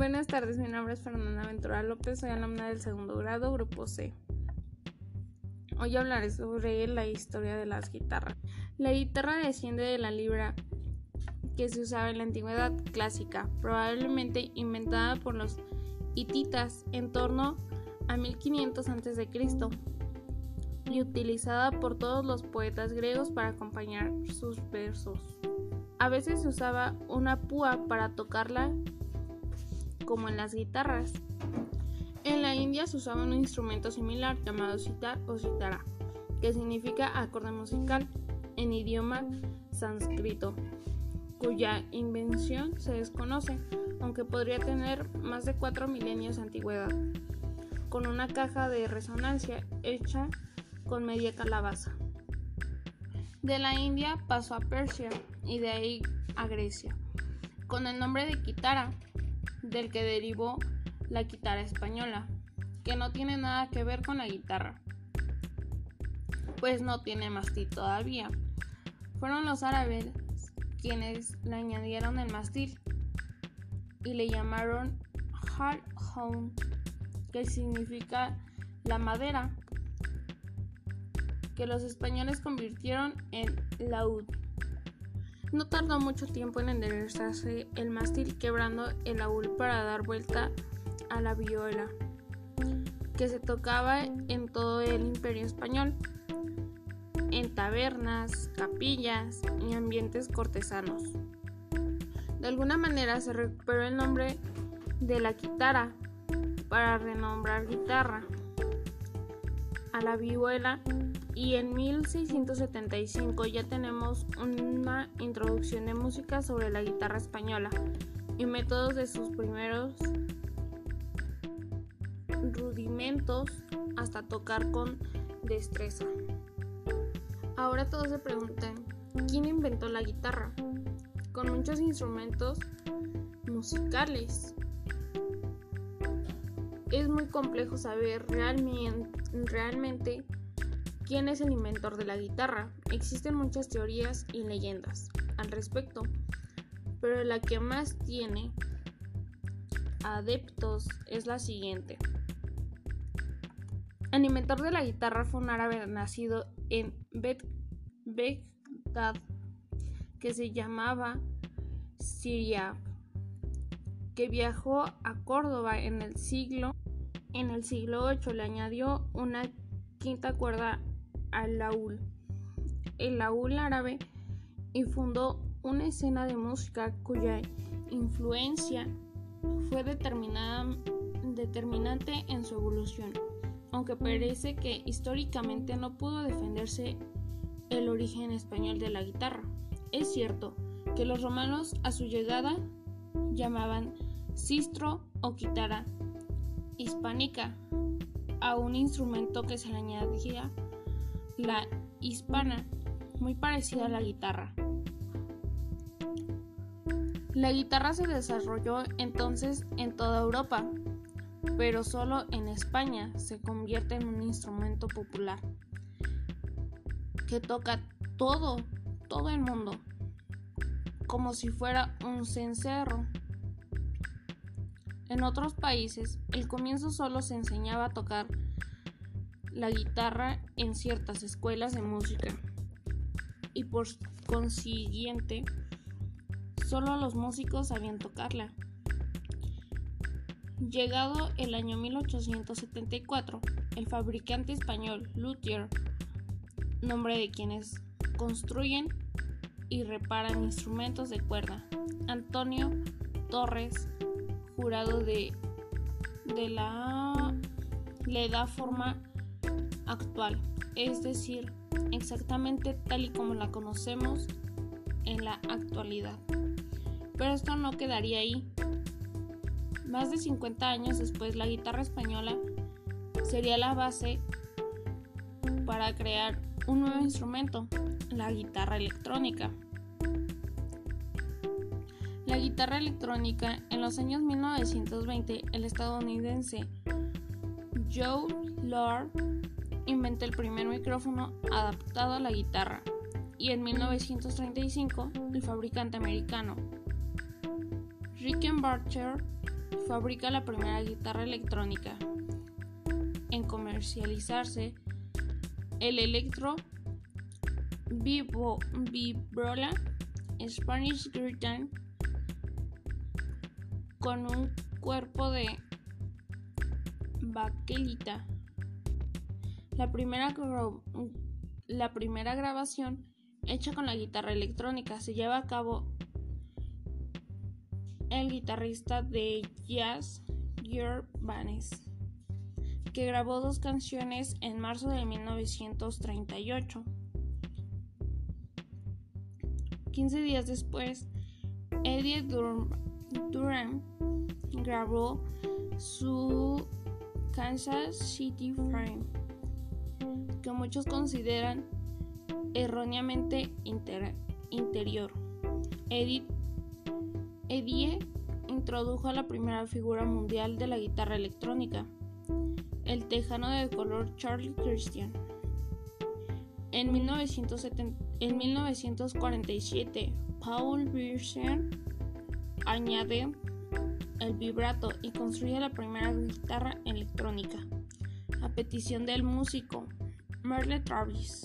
Buenas tardes, mi nombre es Fernanda Ventura López, soy alumna del segundo grado, grupo C. Hoy hablaré sobre la historia de las guitarras. La guitarra desciende de la libra que se usaba en la antigüedad clásica, probablemente inventada por los hititas en torno a 1500 a.C. y utilizada por todos los poetas griegos para acompañar sus versos. A veces se usaba una púa para tocarla como en las guitarras. En la India se usaba un instrumento similar llamado sitar o sitara, que significa acorde musical en idioma sánscrito, cuya invención se desconoce, aunque podría tener más de cuatro milenios de antigüedad, con una caja de resonancia hecha con media calabaza. De la India pasó a Persia y de ahí a Grecia, con el nombre de kitara, del que derivó la guitarra española, que no tiene nada que ver con la guitarra, pues no tiene mástil todavía. Fueron los árabes quienes le añadieron el mástil y le llamaron Harhoun, que significa la madera, que los españoles convirtieron en laúd. No tardó mucho tiempo en enderezarse el mástil quebrando el laúd para dar vuelta a la viola, que se tocaba en todo el imperio español, en tabernas, capillas y ambientes cortesanos. De alguna manera se recuperó el nombre de la guitarra para renombrar guitarra a la vihuela y en 1675 ya tenemos una introducción de música sobre la guitarra española y métodos de sus primeros rudimentos hasta tocar con destreza. Ahora todos se preguntan, ¿quién inventó la guitarra? Con muchos instrumentos musicales. Es muy complejo saber realmente, quién es el inventor de la guitarra. Existen muchas teorías y leyendas al respecto, pero la que más tiene adeptos es la siguiente. El inventor de la guitarra fue un árabe nacido en Bagdad que se llamaba Siria, que viajó a Córdoba en el siglo en el siglo VIII le añadió una quinta cuerda al laúl, el laúl árabe, y fundó una escena de música cuya influencia fue determinante en su evolución, aunque parece que históricamente no pudo defenderse el origen español de la guitarra. Es cierto que los romanos a su llegada llamaban sistro o guitarra hispánica a un instrumento que se le añadía la hispana, muy parecida a la guitarra. La guitarra se desarrolló entonces en toda Europa, pero solo en España se convierte en un instrumento popular que toca todo, todo el mundo, como si fuera un cencerro. En otros países, el comienzo solo se enseñaba a tocar la guitarra en ciertas escuelas de música y por consiguiente solo los músicos sabían tocarla. Llegado el año 1874, el fabricante español Luthier, nombre de quienes construyen y reparan instrumentos de cuerda, Antonio Torres, jurado de, de la le da forma actual, es decir, exactamente tal y como la conocemos en la actualidad. Pero esto no quedaría ahí. Más de 50 años después, la guitarra española sería la base para crear un nuevo instrumento, la guitarra electrónica. La guitarra electrónica en los años 1920, el estadounidense Joe Lord inventó el primer micrófono adaptado a la guitarra y en 1935 el fabricante americano Rickenbacker fabrica la primera guitarra electrónica en comercializarse, el Electro Vivo, Vibrola Spanish Guitar con un cuerpo de baquelita. La primera, la primera grabación hecha con la guitarra electrónica se lleva a cabo el guitarrista de jazz George Banes, que grabó dos canciones en marzo de 1938. 15 días después, Eddie Durham grabó su Kansas City Frame, que muchos consideran erróneamente interior. Eddie introdujo la primera figura mundial de la guitarra electrónica, el tejano de color Charlie Christian. En, 1947, Paul Birchen añade el vibrato y construye la primera guitarra electrónica, a petición del músico Merle Travis.